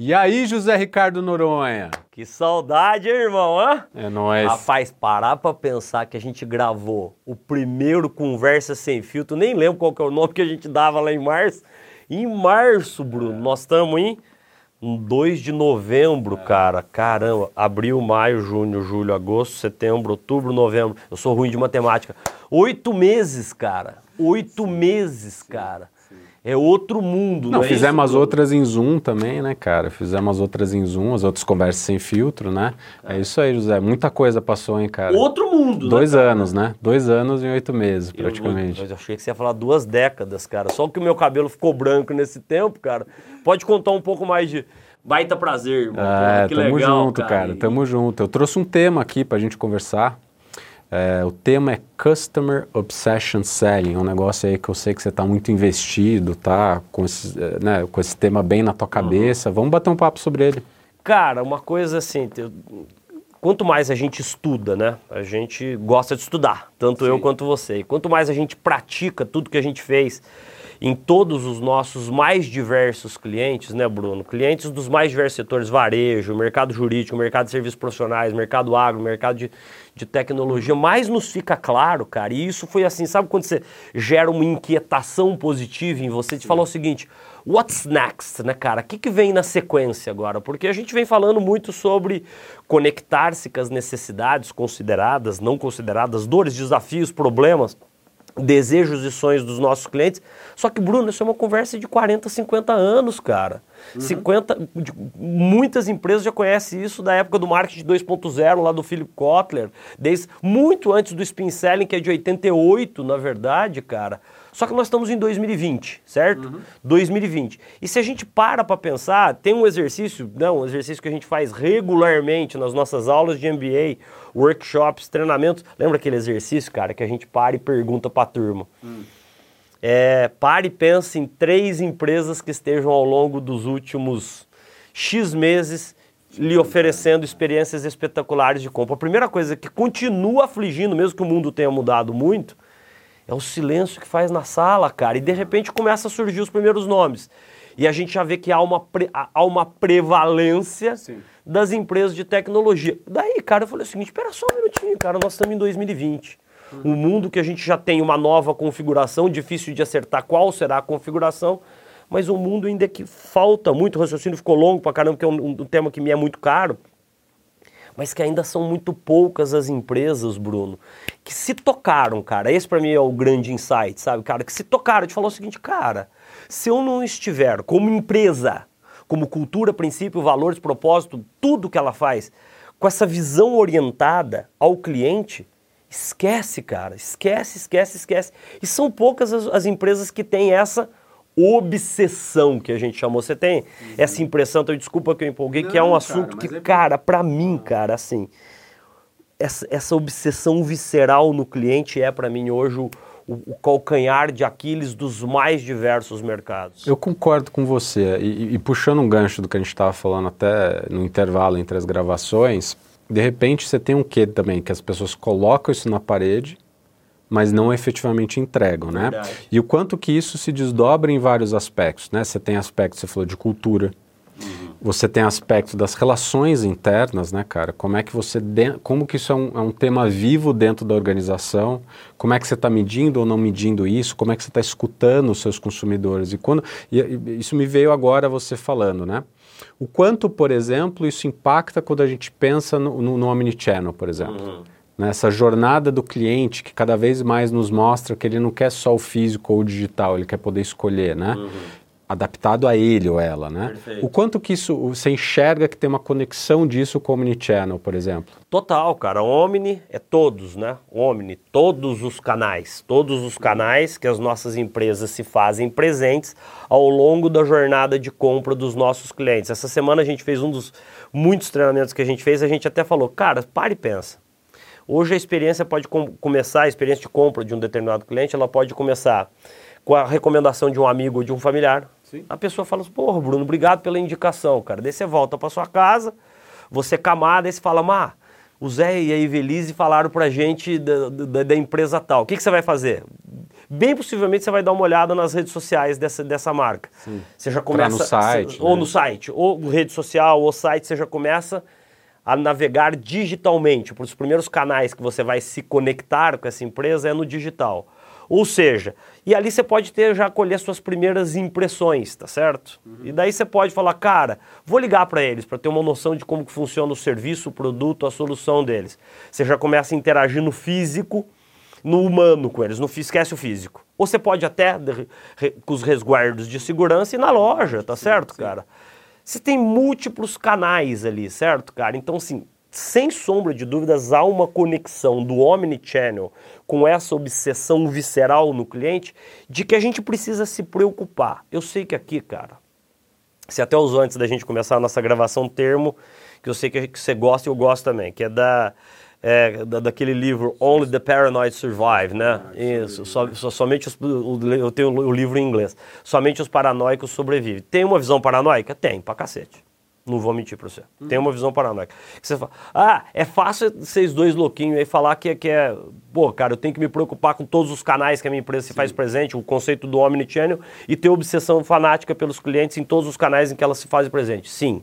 E aí, José Ricardo Noronha? Que saudade, hein, irmão, hã? É nóis. Rapaz, parar pra pensar que a gente gravou o primeiro Conversa Sem Filtro, nem lembro qual que é o nome que a gente dava lá em março. Em março, Bruno, nós estamos em 2 de novembro, cara. Caramba, abril, maio, junho, julho, agosto, setembro, outubro, novembro. Eu sou ruim de matemática. Oito meses, cara. Oito meses, cara. É outro mundo, Não, não é fizemos as outras em Zoom também, né, cara? Fizemos as outras em Zoom, as outras conversas sem filtro, né? É, isso aí, José. Muita coisa passou, hein, cara? Outro mundo, Dois né, cara? anos, né? Dois anos e oito meses, Eu- praticamente. Eu, achei que você ia falar duas décadas, cara. Só que o meu cabelo ficou branco nesse tempo, cara. Pode contar um pouco mais de. Baita prazer, irmão. É, que tamo legal, junto, cara. E- Tamo junto. Eu trouxe um tema aqui pra gente conversar. É, o tema é Customer Obsession Selling, é um negócio aí que eu sei que você está muito investido, tá? Com esse, é, né, com esse tema bem na tua Uhum. cabeça. Vamos bater um papo sobre ele. Cara, uma coisa assim, quanto mais a gente estuda, né? A gente gosta de estudar, tanto eu quanto você. E quanto mais a gente pratica tudo que a gente fez em todos os nossos mais diversos clientes, né, Bruno? Clientes dos mais diversos setores, varejo, mercado jurídico, mercado de serviços profissionais, mercado agro, mercado de, de tecnologia, mais nos fica claro, cara. E isso foi assim, sabe quando você gera uma inquietação positiva em você? Te falar o seguinte, what's next, né, cara? O que, que vem na sequência agora? Porque a gente vem falando muito sobre conectar-se com as necessidades consideradas, não consideradas, dores, desafios, problemas, desejos e sonhos dos nossos clientes. Só que, Bruno, isso é uma conversa de 40, 50 anos, cara. 50, de- muitas empresas já conhecem isso da época do marketing 2.0, lá do Philip Kotler, desde muito antes do Spin Selling, que é de 88, na verdade, cara. Só que nós estamos em 2020, certo? 2020. E se a gente para para pensar, tem um exercício, não, um exercício que a gente faz regularmente nas nossas aulas de MBA, workshops, treinamentos. Lembra aquele exercício, cara, que a gente para e pergunta para a turma? É, pare e pense em três empresas que estejam ao longo dos últimos X meses lhe oferecendo experiências espetaculares de compra. A primeira coisa que continua afligindo, mesmo que o mundo tenha mudado muito, é o silêncio que faz na sala, cara. E de repente começa a surgir os primeiros nomes. E a gente já vê que há uma, pre- há uma prevalência das empresas de tecnologia. Daí, cara, eu falei o seguinte: espera só um minutinho, cara, nós estamos em 2020. Um mundo que a gente já tem uma nova configuração, difícil de acertar qual será a configuração, mas um mundo ainda que falta muito, o raciocínio ficou longo pra caramba, que é um, um tema que me é muito caro mas que ainda são muito poucas as empresas, Bruno, que se tocaram, cara. Esse para mim é o grande insight, sabe, cara? Que se tocaram de falar o seguinte, cara, se eu não estiver como empresa, como cultura, princípio, valores, propósito, tudo que ela faz, com essa visão orientada ao cliente, esquece, cara, esquece, esquece, esquece. E são poucas as, as empresas que têm essa obsessão que a gente chamou. Você tem essa impressão, então desculpa que eu empolguei, que é um Não, assunto cara, que, é- cara, pra mim, cara, assim, essa, essa obsessão visceral no cliente é pra mim hoje o, o- calcanhar de Aquiles dos mais diversos mercados. Eu concordo com você. E, e puxando um gancho do que a gente estava falando até no intervalo entre as gravações, de repente você tem um quê também, que as pessoas colocam isso na parede, mas não efetivamente entregam, né? Verdade. E o quanto que isso se desdobra em vários aspectos, né? Você tem aspectos, você falou de cultura, você tem aspecto das relações internas, né, cara? Como é que você, de- como que isso é um, é um tema vivo dentro da organização? Como é que você está medindo ou não medindo isso? Como é que você está escutando os seus consumidores? E quando e- e isso me veio agora você falando, né? O quanto, por exemplo, isso impacta quando a gente pensa no, no, no omnichannel, por exemplo. Nessa jornada do cliente que cada vez mais nos mostra que ele não quer só o físico ou o digital, ele quer poder escolher, né? Adaptado a ele ou ela, né? Perfeito. O quanto que isso, você enxerga que tem uma conexão disso com o omnichannel, por exemplo? Total, cara. Omni é todos, né? Omni, todos os canais. Todos os canais que as nossas empresas se fazem presentes ao longo da jornada de compra dos nossos clientes. Essa semana a gente fez um dos muitos treinamentos que a gente fez, a gente até falou, cara, para e pensa. Hoje a experiência pode com- começar, a experiência de compra de um determinado cliente, ela pode começar com a recomendação de um amigo ou de um familiar. A pessoa fala assim, porra, Bruno, obrigado pela indicação, cara. Daí você volta para sua casa, você é camada, aí você fala, Má, o Zé e a Evelise falaram pra gente da, da, da empresa tal. O que, que você vai fazer? bem possivelmente você vai dar uma olhada nas redes sociais dessa, dessa marca. Sim. Você já começa. no site. Ou né? no site, ou rede social, ou site, você já começa a navegar digitalmente. Os primeiros canais que você vai se conectar com essa empresa é no digital. Ou seja, e ali você pode ter já colher suas primeiras impressões, tá certo? Uhum. E daí você pode falar, cara, vou ligar para eles para ter uma noção de como que funciona o serviço, o produto, a solução deles. Você já começa a interagir no físico, no humano com eles, não esquece o físico. Ou você pode até com os resguardos de segurança e na loja, tá certo, sim. cara? Você tem múltiplos canais ali, certo, cara? Então, assim, sem sombra de dúvidas, há uma conexão do Omnichannel com essa obsessão visceral no cliente de que a gente precisa se preocupar. Eu sei que aqui, cara, você até usou antes da gente começar a nossa gravação um termo que eu sei que você gosta e eu gosto também, que é da, é, da daquele livro Only the Paranoid Survive, né? Ah, Isso, so, so, somente os, eu tenho o livro em inglês. Somente os paranoicos sobrevivem. Tem uma visão paranoica? Tem, pra cacete. Não vou mentir para você. Uhum. Tem uma visão paranoica. Você fala, ah, é fácil vocês dois louquinhos aí falar que, que é. Pô, cara, eu tenho que me preocupar com todos os canais que a minha empresa se faz presente, o conceito do Omnichannel, e ter obsessão fanática pelos clientes em todos os canais em que ela se faz presente. Sim.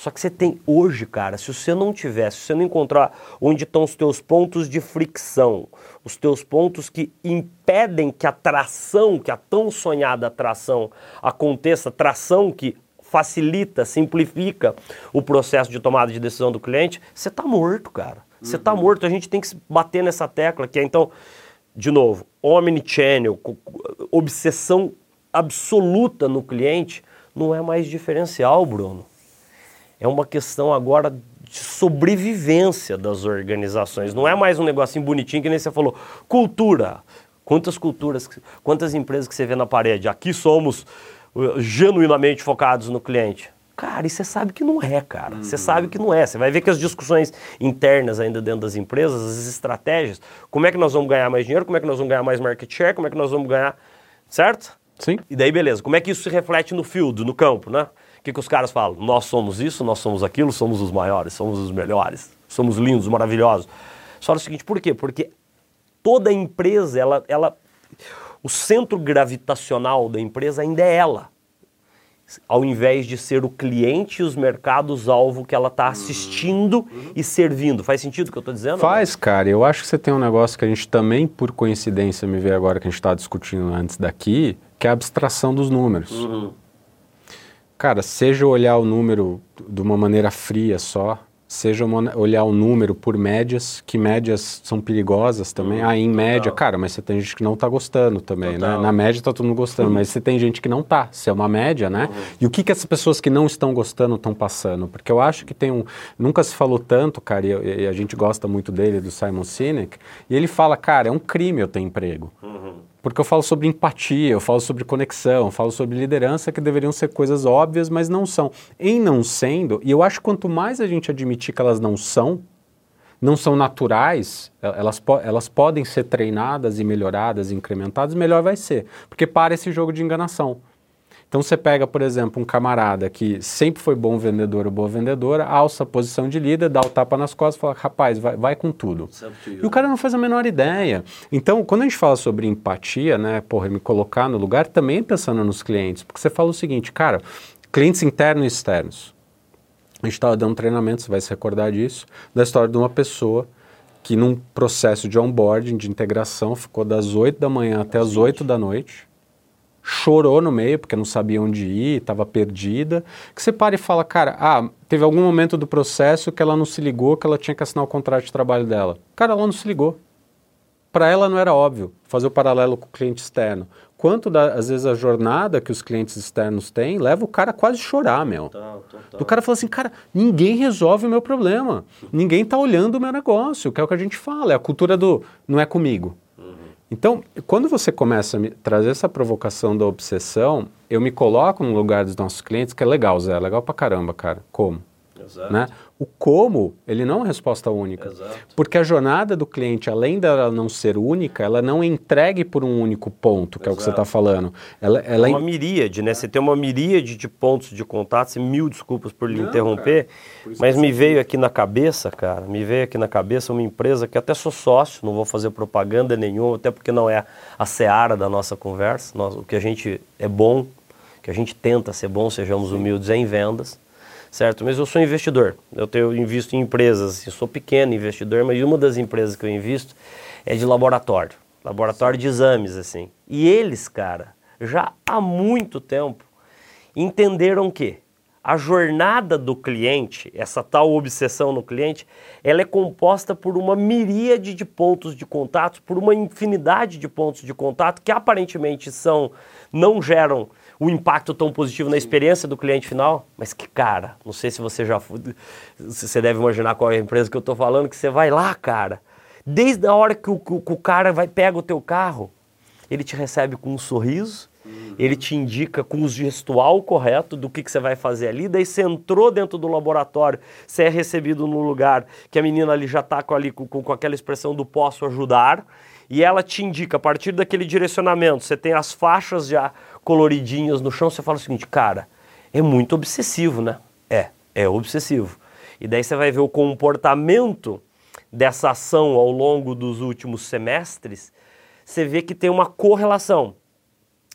Só que você tem hoje, cara, se você não tiver, se você não encontrar onde estão os teus pontos de fricção, os teus pontos que impedem que a tração, que a tão sonhada tração aconteça, tração que facilita, simplifica o processo de tomada de decisão do cliente, você está morto, cara. Você está uhum. morto. A gente tem que bater nessa tecla que é, então, de novo, omnichannel, obsessão absoluta no cliente, não é mais diferencial, Bruno. É uma questão agora de sobrevivência das organizações. Não é mais um negocinho bonitinho que nem você falou. Cultura. Quantas culturas, quantas empresas que você vê na parede? Aqui somos genuinamente focados no cliente. Cara, e você sabe que não é, cara. Você uhum. sabe que não é. Você vai ver que as discussões internas ainda dentro das empresas, as estratégias, como é que nós vamos ganhar mais dinheiro, como é que nós vamos ganhar mais market share, como é que nós vamos ganhar. Certo? Sim. E daí, beleza. Como é que isso se reflete no field, no campo, né? O que, que os caras falam? Nós somos isso, nós somos aquilo, somos os maiores, somos os melhores, somos lindos, maravilhosos. Só o seguinte, por quê? Porque toda empresa, ela, ela o centro gravitacional da empresa ainda é ela, ao invés de ser o cliente e os mercados-alvo que ela está assistindo uhum. e servindo. Faz sentido o que eu estou dizendo? Faz, cara. Eu acho que você tem um negócio que a gente também, por coincidência, me vê agora que a gente está discutindo antes daqui, que é a abstração dos números. Uhum. Cara, seja olhar o número de uma maneira fria só, seja uma, olhar o número por médias, que médias são perigosas também. Uhum, ah, em total. média, cara, mas você tem gente que não está gostando também, né? total. né? Na média está todo mundo gostando, uhum. mas você tem gente que não está. Se é uma média, né? Uhum. E o que, que essas pessoas que não estão gostando estão passando? Porque eu acho que tem um... Nunca se falou tanto, cara, e, e, a gente gosta muito dele, do Simon Sinek, e ele fala, cara, é um crime eu ter emprego. Uhum porque eu falo sobre empatia, eu falo sobre conexão, eu falo sobre liderança, que deveriam ser coisas óbvias, mas não são. Em não sendo, e eu acho que quanto mais a gente admitir que elas não são, não são naturais, elas, elas podem ser treinadas e melhoradas, incrementadas, melhor vai ser. Porque para esse jogo de enganação. Então você pega, por exemplo, um camarada que sempre foi bom vendedor ou boa vendedora, alça a posição de líder, dá o tapa nas costas e fala, rapaz, vai, vai com tudo. E o cara não faz a menor ideia. Então, quando a gente fala sobre empatia, né, porra, me colocar no lugar, também pensando nos clientes, porque você fala o seguinte, cara, clientes internos e externos. A gente estava dando treinamento, você vai se recordar disso, da história de uma pessoa que num processo de onboarding, de integração, ficou das 8 da manhã até as 8 da noite, chorou no meio porque não sabia onde ir, estava perdida, que você para e fala, cara, ah, teve algum momento do processo que ela não se ligou que ela tinha que assinar o contrato de trabalho dela. Cara, ela não se ligou. Para ela não era óbvio fazer o paralelo com o cliente externo. Quanto, da, às vezes, a jornada que os clientes externos têm leva o cara a quase chorar, meu. Total, total. Do cara fala assim, cara, ninguém resolve o meu problema. Ninguém está olhando o meu negócio, que é o que a gente fala. É a cultura do não é comigo. Então, quando você começa a trazer essa provocação da obsessão, eu me coloco no lugar dos nossos clientes, que é legal, Zé, legal pra caramba, cara. Como? Exato. Né? O como, ele não é uma resposta única. Exato. Porque a jornada do cliente, além dela não ser única, ela não é entregue por um único ponto, que é o que você está falando. Ela, ela é uma miríade, né? Você tem uma miríade de pontos de contato, mil desculpas por lhe não, interromper, mas me veio aqui na cabeça, cara, me veio aqui na cabeça uma empresa que até sou sócio, não vou fazer propaganda nenhuma, até porque não é a seara da nossa conversa. Nós, o que a gente é bom, que a gente tenta ser bom, sejamos humildes, é em vendas certo? Mas eu sou investidor, eu, tenho, invisto em empresas, assim, eu sou pequeno investidor, mas uma das empresas que eu invisto é de laboratório, laboratório de exames, assim. E eles, cara, já há muito tempo entenderam que a jornada do cliente, essa tal obsessão no cliente, ela é composta por uma miríade de pontos de contato, por uma infinidade de pontos de contato que aparentemente são não geram o impacto tão positivo na experiência do cliente final, mas que cara, não sei se você já você deve imaginar qual é a empresa que eu estou falando, que você vai lá, cara, desde a hora que o, que o cara vai pega o teu carro, ele te recebe com um sorriso, uhum. ele te indica com o gestual correto do que, que você vai fazer ali, daí você entrou dentro do laboratório, você é recebido no lugar que a menina ali já está com, ali, com, com aquela expressão do posso ajudar, e ela te indica, a partir daquele direcionamento, você tem as faixas já coloridinhas no chão, você fala o seguinte, cara, é muito obsessivo, né? É, é obsessivo. E daí você vai ver o comportamento dessa ação ao longo dos últimos semestres, você vê que tem uma correlação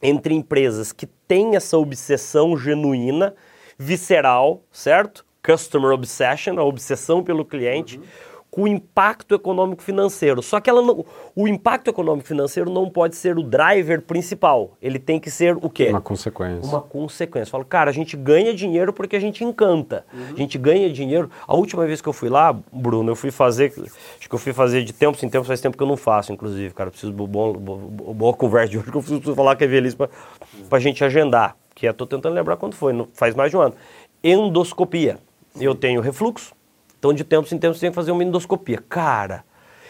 entre empresas que têm essa obsessão genuína, visceral, certo? Customer obsession, a obsessão pelo cliente, uhum com o impacto econômico financeiro. Só que ela não, o impacto econômico financeiro não pode ser o driver principal. Ele tem que ser o quê? Uma consequência. Uma consequência. Falo, cara, a gente ganha dinheiro porque a gente encanta. Uhum. A gente ganha dinheiro. A última vez que eu fui lá, Bruno, eu fui fazer. Acho que eu fui fazer de tempos em tempos, faz tempo que eu não faço, inclusive, cara. Preciso de bom, boa conversa de hoje, que eu preciso falar que é velhice para a gente agendar. Que é, tô tentando lembrar quando foi, faz mais de um ano. Endoscopia. Eu tenho refluxo então, de tempos em tempos, você tem que fazer uma endoscopia. Cara,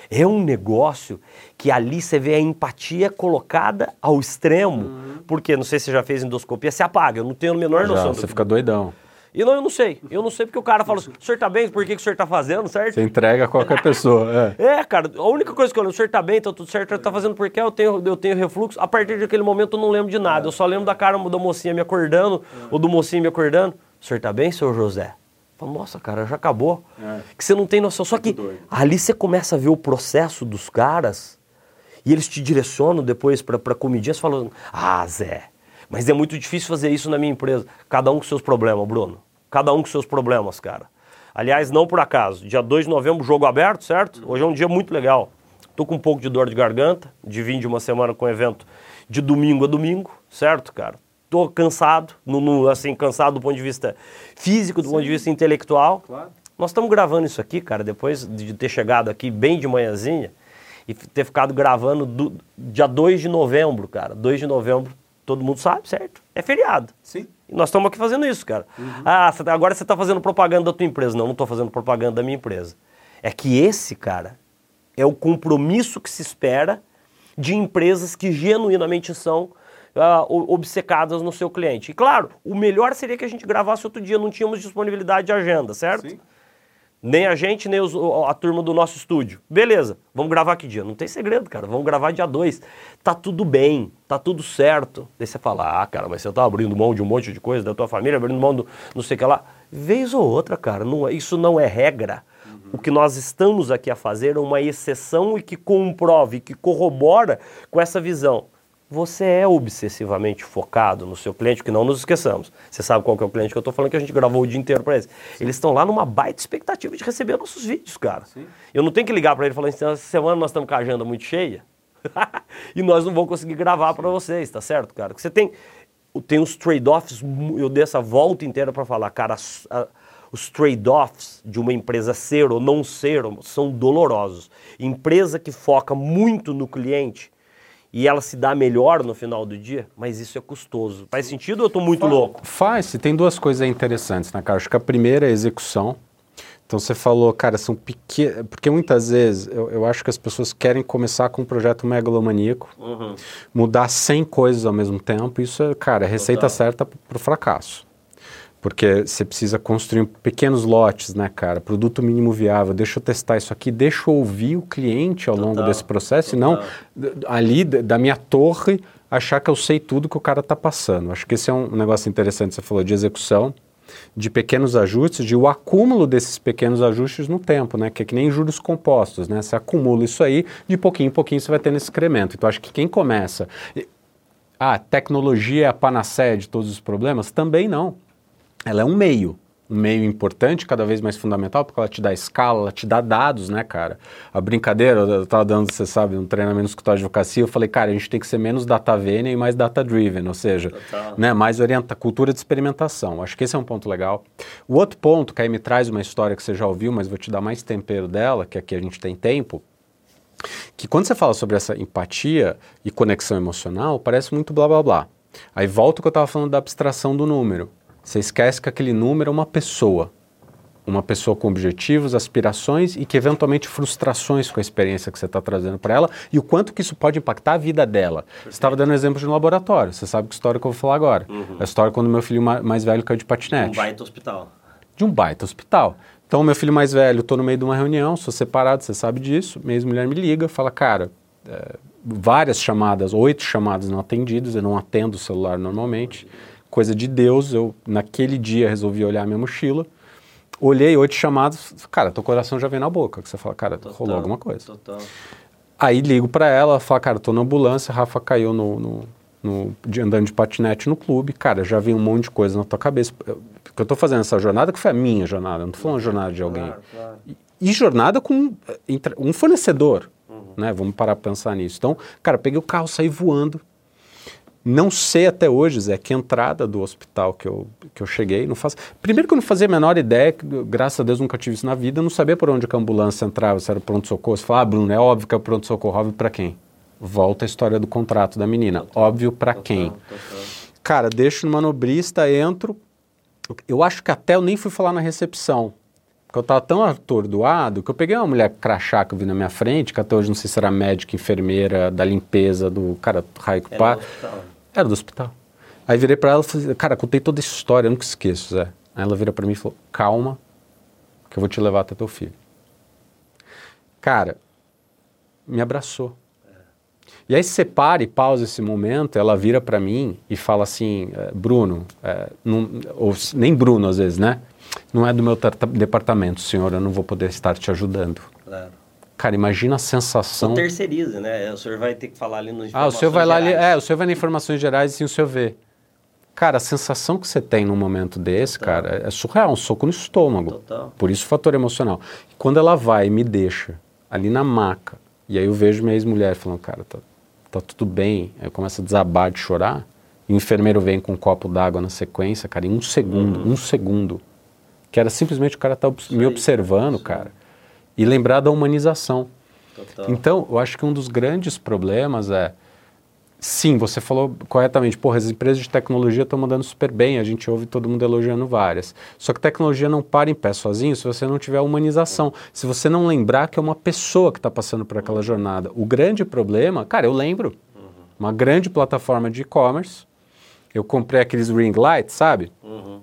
é um negócio que ali você vê a empatia colocada ao extremo. Uhum. Porque, não sei se você já fez endoscopia, você apaga. Eu não tenho a menor noção. Você fica doidão. E não, eu não sei. Eu não sei porque o cara fala assim, o senhor tá bem? Por que, que o senhor tá fazendo, certo? Você entrega a qualquer pessoa, é. É, cara, a única coisa que eu lembro, o senhor tá bem, tá tudo certo, tá fazendo porque eu tenho, eu tenho refluxo. A partir daquele momento eu não lembro de nada. Eu só lembro da cara da mocinha me acordando, ou do mocinho me acordando. O senhor tá bem, senhor José? Fala, nossa, cara, já acabou. É. Que você não tem noção. Só que ali você começa a ver o processo dos caras e eles te direcionam depois para comidinhas falando: Ah, Zé, mas é muito difícil fazer isso na minha empresa. Cada um com seus problemas, Bruno. Cada um com seus problemas, cara. Aliás, não por acaso. Dia 2 de novembro, jogo aberto, certo? Hoje é um dia muito legal. Tô com um pouco de dor de garganta, de vir de uma semana com evento de domingo a domingo, certo, cara? Tô cansado, no, no, assim, cansado do ponto de vista físico, do Sim. ponto de vista intelectual. Claro. Nós estamos gravando isso aqui, cara, depois de ter chegado aqui bem de manhãzinha e ter ficado gravando do, dia 2 de novembro, cara. 2 de novembro, todo mundo sabe, certo? É feriado. Sim. E nós estamos aqui fazendo isso, cara. Uhum. Ah, tá, agora você está fazendo propaganda da tua empresa. Não, não estou fazendo propaganda da minha empresa. É que esse, cara, é o compromisso que se espera de empresas que genuinamente são uh, obcecadas no seu cliente. E claro, o melhor seria que a gente gravasse outro dia, não tínhamos disponibilidade de agenda, certo? Sim. Nem a gente, nem os, a turma do nosso estúdio. Beleza, vamos gravar que dia? Não tem segredo, cara. Vamos gravar dia 2. Tá tudo bem, tá tudo certo. Daí você fala, ah, cara, mas você tá abrindo mão de um monte de coisa da tua família, abrindo mão do não sei o que lá. Vez ou outra, cara, não, é, isso não é regra. Uhum. O que nós estamos aqui a fazer é uma exceção e que comprove, que corrobora com essa visão você é obsessivamente focado no seu cliente, que não nos esqueçamos. Você sabe qual que é o cliente que eu estou falando, que a gente gravou o dia inteiro para eles. Sim. Eles estão lá numa baita expectativa de receber nossos vídeos, cara. Sim. Eu não tenho que ligar para ele e falar assim, essa semana nós estamos com a agenda muito cheia e nós não vamos conseguir gravar para vocês, tá certo, cara? Porque você tem, tem os trade-offs, eu dei essa volta inteira para falar, cara, a, os trade-offs de uma empresa ser ou não ser são dolorosos. Empresa que foca muito no cliente e ela se dá melhor no final do dia, mas isso é custoso. Faz sentido ou eu estou muito faz, louco? Faz, tem duas coisas interessantes, né, cara? Acho que a primeira é a execução. Então você falou, cara, são pequenas. Porque muitas vezes eu, eu, acho que as pessoas querem começar com um projeto megalomaníaco, uhum. mudar 100 coisas ao mesmo tempo. Isso é, cara, é receita Total. certa para o fracasso. Porque você precisa construir pequenos lotes, né, cara? Produto mínimo viável. Deixa eu testar isso aqui, deixa eu ouvir o cliente ao Total, longo desse processo, e não total. ali da minha torre achar que eu sei tudo que o cara está passando. Acho que esse é um negócio interessante. Você falou de execução, de pequenos ajustes, de o acúmulo desses pequenos ajustes no tempo, né? Que é que nem juros compostos, né? Você acumula isso aí, de pouquinho em pouquinho você vai tendo esse incremento. Então acho que quem começa. Ah, tecnologia é a panaceia de todos os problemas? Também não. Ela é um meio. Um meio importante, cada vez mais fundamental, porque ela te dá escala, ela te dá dados, né, cara? A brincadeira, eu estava dando, você sabe, um treinamento no escritório de advocacia, eu falei, cara, a gente tem que ser menos data-venen e mais data-driven, ou seja, Total. né, mais orienta cultura de experimentação. Acho que esse é um ponto legal. O outro ponto, que aí me traz uma história que você já ouviu, mas vou te dar mais tempero dela, que aqui a gente tem tempo, que quando você fala sobre essa empatia e conexão emocional, parece muito blá blá blá. Aí volta o que eu estava falando da abstração do número. Você esquece que aquele número é uma pessoa. Uma pessoa com objetivos, aspirações e que eventualmente frustrações com a experiência que você está trazendo para ela e o quanto que isso pode impactar a vida dela. Você estava dando um exemplo de um laboratório. Você sabe que história que eu vou falar agora. A história quando meu filho ma- mais velho caiu de Um patinete baita hospital. de um baita hospital. Então, meu filho mais velho, estou no meio de uma reunião, sou separado, você sabe disso. Minha ex-mulher me liga, fala, cara, é, várias chamadas, oito chamadas não atendidas, eu não atendo o celular normalmente. Coisa de Deus, eu naquele dia resolvi olhar minha mochila, olhei oito chamadas, cara, teu coração já vem na boca, que você fala, cara, rolou alguma coisa. Total. Aí ligo pra ela, fala, cara, tô na ambulância, Rafa caiu no, no, no- de andando de patinete no clube, cara, já vi um monte de coisa na tua cabeça. Eu, porque eu tô fazendo essa jornada que foi a minha jornada, eu não tô falando jornada de alguém. Claro, claro. E, e jornada com eh, um fornecedor, né? Vamos parar pra pensar nisso. Então, cara, peguei o carro, saí voando. Não sei até hoje, Zé, que entrada do hospital que eu, que eu cheguei. Não faço... Primeiro que eu não fazia a menor ideia, que, graças a Deus nunca tive isso na vida, eu não sabia por onde a ambulância entrava, se era pronto-socorro. Você fala, ah, Bruno, é óbvio que é pronto-socorro, óbvio pra quem? Volta a história do contrato da menina. óbvio pra quem? Cara, deixo no manobrista, entro. Eu acho que até eu nem fui falar na recepção. Porque eu tava tão atordoado que eu peguei uma mulher crachá que eu vi na minha frente, que até hoje não sei se era médica, enfermeira, da limpeza, do cara raio que Era pá. Era do hospital. Aí virei pra ela e falei, cara, contei toda essa história, eu nunca esqueço, Zé. Aí ela vira pra mim e falou, calma, que eu vou te levar até teu filho. Cara, me abraçou. E aí você para e pausa esse momento, ela vira pra mim e fala assim, eh, Bruno, eh, não- ou nem Bruno às vezes, né? Não é do meu departamento, senhor, eu não vou poder estar te ajudando. Claro. Cara, imagina a sensação... terceirize, né? O senhor vai ter que falar ali nos Ah, o senhor vai lá, ali- é, o senhor vai nas informações gerais e sim o senhor vê. Cara, a sensação que você tem num momento desse, Total. cara, é surreal, um soco no estômago. Total. Por isso o fator emocional. E quando ela vai e me deixa ali na maca, e aí eu vejo minha ex-mulher falando, cara, tá, tá tudo bem. Aí eu começo a desabar de chorar, e o enfermeiro vem com um copo d'água na sequência, cara, em um segundo, um segundo. Que era simplesmente o cara tá me observando, cara. E lembrar da humanização. Total. Então, eu acho que um dos grandes problemas é. Sim, você falou corretamente, porra, as empresas de tecnologia estão mandando super bem, a gente ouve todo mundo elogiando várias. Só que tecnologia não para em pé sozinho se você não tiver humanização, se você não lembrar que é uma pessoa que está passando por aquela jornada. O grande problema, cara, eu lembro, uma grande plataforma de e-commerce, eu comprei aqueles ring lights, sabe? Uhum.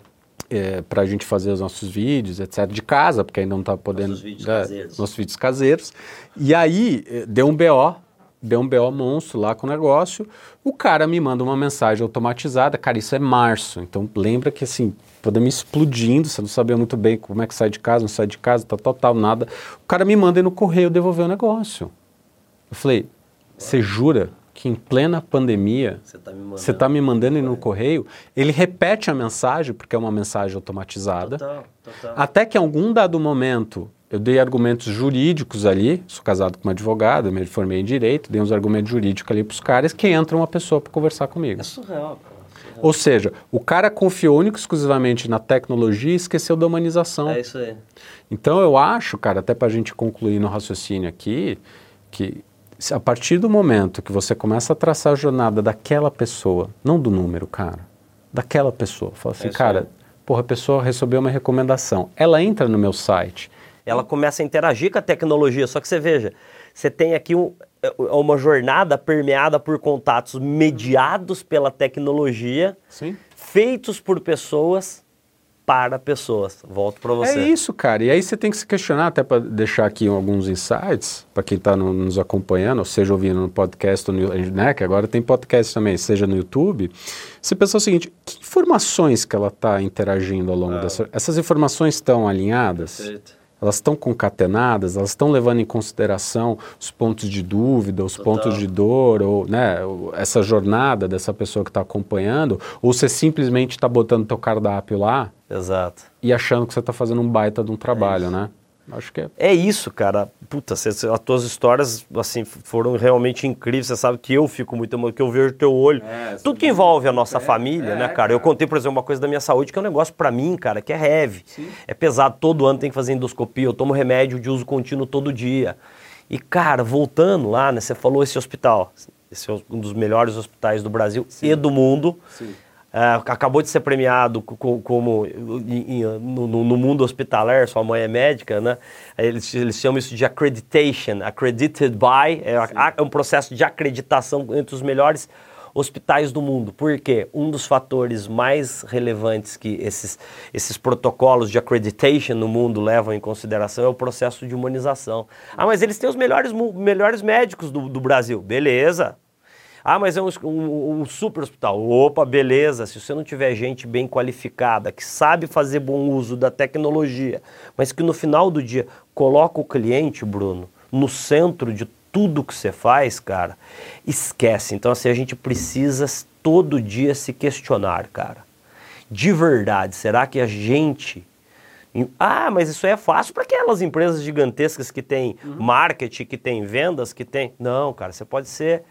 Para a gente fazer os nossos vídeos, etc., de casa, porque ainda não estava podendo. Nossos vídeos é, caseiros. Nossos vídeos caseiros. E aí, eh, deu um BO, deu um BO monstro lá com o negócio. O cara me manda uma mensagem automatizada, cara, isso é março. Então, lembra que assim, me explodindo, você não sabia muito bem como é que sai de casa, não sai de casa, tal, tal, tal, nada. O cara me manda no correio devolver o negócio. Eu falei, você jura que em plena pandemia Você tá me está me mandando ir no correio, ele repete a mensagem, porque é uma mensagem automatizada, Total, total. até que em algum dado momento eu dei argumentos jurídicos ali, sou casado com uma advogada, me formei em direito, dei uns argumentos jurídicos ali para os caras, que entra uma pessoa para conversar comigo. É surreal, cara. Surreal. Ou seja, o cara confiou único e exclusivamente na tecnologia e esqueceu da humanização. É isso aí. Então eu acho, cara, até para a gente concluir no raciocínio aqui, que a partir do momento que você começa a traçar a jornada daquela pessoa, não do número, cara, daquela pessoa, fala assim, É cara, porra, a pessoa recebeu uma recomendação, ela entra no meu site, Ela começa a interagir com a tecnologia. Só que você veja, você tem aqui um- é, uma jornada permeada por contatos mediados pela tecnologia, sim, feitos por pessoas para pessoas. Volto para você. É isso, cara. E aí você tem que se questionar, até para deixar aqui alguns insights, para quem está no, nos acompanhando, ou seja, ouvindo no podcast, no, né, que agora tem podcast também, seja no YouTube. Você pensa o seguinte: que informações que ela está interagindo ao longo ah. dessa. Essas informações estão alinhadas? Perfeito elas estão concatenadas, elas estão levando em consideração os pontos de dúvida, os Total. pontos de dor, ou né, essa jornada dessa pessoa que está acompanhando, ou você simplesmente está botando teu cardápio lá Exato. e achando que você está fazendo um baita de um trabalho, é né? Acho que é. É isso, cara. Puta, cê, as tuas histórias, assim, foram realmente incríveis. Você sabe que eu fico muito emocionado, que eu vejo teu olho. É, Tudo que envolve a nossa é, família, é, né, cara? cara? Eu contei, por exemplo, uma coisa da minha saúde, que é um negócio para mim, cara, que é heavy. Sim. É pesado. Todo ano tem que fazer endoscopia. Eu tomo remédio de uso contínuo todo dia. E, cara, voltando lá, né? Você falou esse hospital. Esse é um dos melhores hospitais do Brasil Sim. e do mundo. Sim. É, acabou de ser premiado como no, no, mundo hospitalar, sua mãe é médica, né? Eles, eles chamam isso de accreditation, accredited by, é, é, um processo de acreditação entre os melhores hospitais do mundo. Porque um dos fatores mais relevantes que esses, esses protocolos de accreditation no mundo levam em consideração é o processo de humanização. Ah, mas eles têm os melhores, melhores médicos do, do Brasil. Beleza, ah, mas é um, um, um, super hospital. Opa, beleza. Se você não tiver gente bem qualificada, que sabe fazer bom uso da tecnologia, mas que no final do dia coloca o cliente, Bruno, no centro de tudo que você faz, cara, esquece. Então, assim, a gente precisa todo dia se questionar, cara. De verdade, será que a gente. Ah, mas isso é fácil para aquelas empresas gigantescas que têm uhum. marketing, que têm vendas, que têm. Não, cara, você pode ser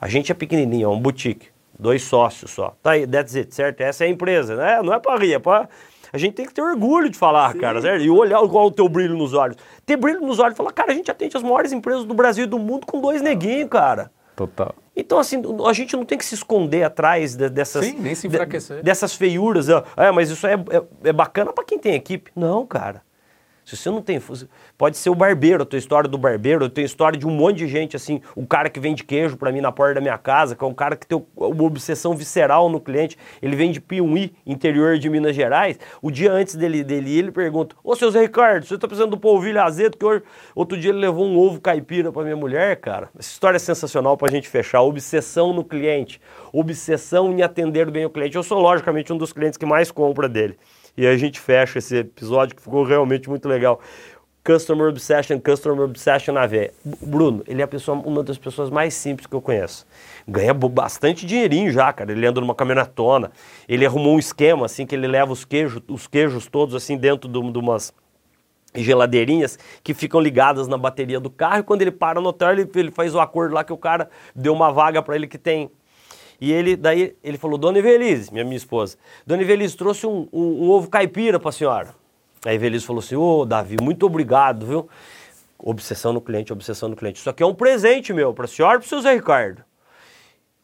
a gente é pequenininho, é um boutique, dois sócios só. Tá aí, that's it, certo? Essa é a empresa, né? Não é para rir, é para... A gente tem que ter orgulho de falar, Sim. cara, certo? E olhar qual o teu brilho nos olhos. Ter brilho nos olhos e falar, cara, a gente atende as maiores empresas do Brasil e do mundo com dois neguinhos, cara. Total. Então, assim, a gente não tem que se esconder atrás de, dessas. Sim, nem se enfraquecer. De, dessas feiuras. É, mas isso é, é, é bacana para quem tem equipe. Não, cara. Se você não tem. Pode ser o barbeiro, a tua história do barbeiro, eu tenho história de um monte de gente, assim, o cara que vende queijo para mim na porta da minha casa, que é um cara que tem uma obsessão visceral no cliente, ele vem de Piuí, interior de Minas Gerais. O dia antes dele, dele ele pergunta: Ô seu Zé Ricardo, você tá precisando do polvilho azedo? Que hoje, outro dia ele levou um ovo caipira para minha mulher, cara. Essa história é sensacional pra gente fechar. Obsessão no cliente, obsessão em atender bem o cliente. Eu sou, logicamente, um dos clientes que mais compra dele. E a gente fecha esse episódio que ficou realmente muito legal. Customer Obsession, Customer Obsession na veia. Bruno, ele é pessoa, uma das pessoas mais simples que eu conheço. Ganha bastante dinheirinho já, cara. Ele anda numa caminhonetona. Ele arrumou um esquema, assim, que ele leva os queijos, os queijos todos, assim, dentro de, de umas geladeirinhas que ficam ligadas na bateria do carro. E quando ele para no hotel, ele, ele faz o acordo lá que o cara deu uma vaga para ele que tem e ele, daí, ele falou, Dona Ivelise, minha, minha esposa, Dona Ivelise, trouxe um, um, um ovo caipira para a senhora. Aí a Ivelise falou assim, ô oh, Davi, muito obrigado, viu? Obsessão no cliente, obsessão no cliente. Isso aqui é um presente meu, para a senhora e para o seu Zé Ricardo.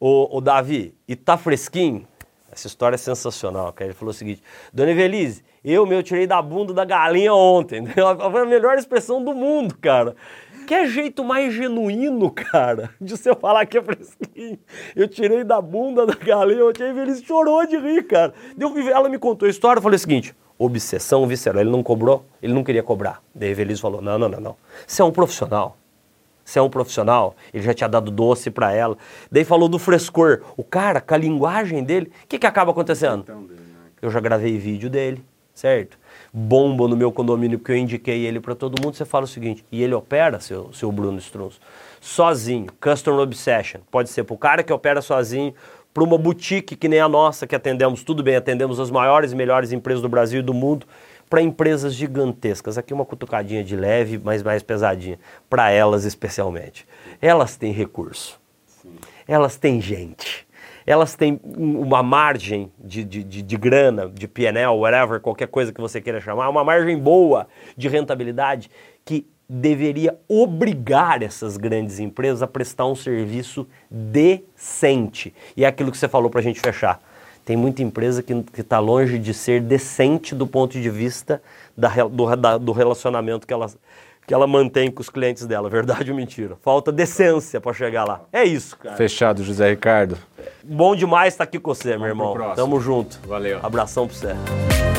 Ô, ô Davi, e tá fresquinho? Essa história é sensacional, cara. Ele falou o seguinte, Dona Ivelise, eu, meu, tirei da bunda da galinha ontem. Foi a melhor expressão do mundo, cara. Que é jeito mais genuíno, cara, de você falar que é fresquinho. Eu tirei da bunda da galinha, eu tinha ele chorou de rir, cara. Deu, ela me contou a história, eu falei o seguinte, obsessão visceral, ele não cobrou, ele não queria cobrar. Daí a Evelise falou, não, não, não, não, você é um profissional. Você é um profissional, ele já tinha dado doce para ela. Daí falou do frescor. O cara, com a linguagem dele, o que, que acaba acontecendo? Né? Eu já gravei vídeo dele, certo? Bomba no meu condomínio porque eu indiquei ele para todo mundo, você fala o seguinte, e ele opera, seu, seu Bruno Strunz, sozinho, Customer Obsession, pode ser para o cara que opera sozinho, para uma boutique que nem a nossa, que atendemos, tudo bem, atendemos as maiores e melhores empresas do Brasil e do mundo, para empresas gigantescas. Aqui uma cutucadinha de leve, mas mais pesadinha, para elas especialmente. Elas têm recurso, Sim. elas têm gente elas têm uma margem de, de, de, de grana, de PNL, whatever, qualquer coisa que você queira chamar, uma margem boa de rentabilidade que deveria obrigar essas grandes empresas a prestar um serviço decente. E é aquilo que você falou para a gente fechar. Tem muita empresa que está longe de ser decente do ponto de vista da, do, da, do relacionamento que elas que ela mantém com os clientes dela, verdade ou mentira? Falta decência para chegar lá. É isso, cara. Fechado, José Ricardo. Bom demais estar aqui com você, Vamos meu irmão. Tamo junto. Valeu. Abração para você.